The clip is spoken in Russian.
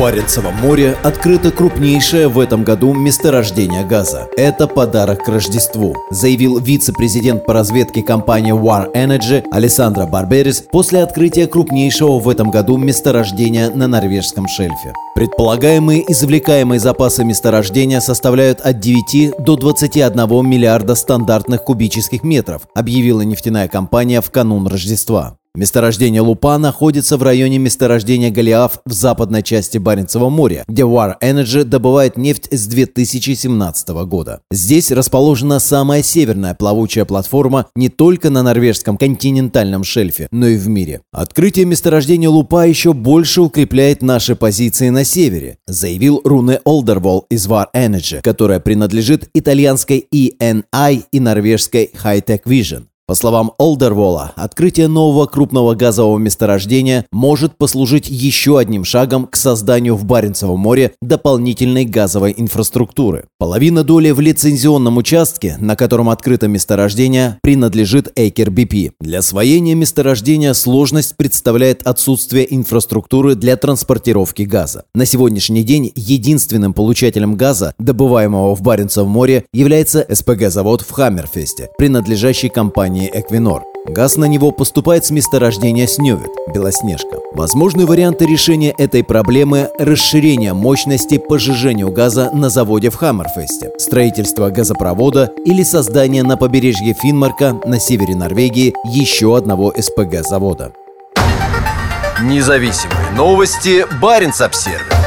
Баренцевом море открыто крупнейшее в этом году месторождение газа. Это подарок к Рождеству, заявил вице-президент по разведке компании War Energy Александра Барберис после открытия крупнейшего в этом году месторождения на норвежском шельфе. Предполагаемые извлекаемые запасы месторождения составляют от 9 до 21 миллиарда стандартных кубических метров, объявила нефтяная компания в канун Рождества. Месторождение Лупа находится в районе месторождения Голиаф в западной части Баренцева моря, где War Energy добывает нефть с 2017 года. Здесь расположена самая северная плавучая платформа не только на норвежском континентальном шельфе, но и в мире. Открытие месторождения Лупа еще больше укрепляет наши позиции на севере, заявил Руне Олдервол из War Energy, которая принадлежит итальянской ENI и норвежской Hightech Vision. По словам Олдервола, открытие нового крупного газового месторождения может послужить еще одним шагом к созданию в Баренцевом море дополнительной газовой инфраструктуры. Половина доли в лицензионном участке, на котором открыто месторождение, принадлежит Эйкер BP. Для освоения месторождения сложность представляет отсутствие инфраструктуры для транспортировки газа. На сегодняшний день единственным получателем газа, добываемого в Баренцевом море, является СПГ-завод в Хаммерфесте, принадлежащий компании компании «Эквинор». Газ на него поступает с месторождения Снёвит, Белоснежка. Возможные варианты решения этой проблемы – расширение мощности по сжижению газа на заводе в Хаммерфесте, строительство газопровода или создание на побережье Финмарка на севере Норвегии еще одного СПГ-завода. Независимые новости. Барин обсервис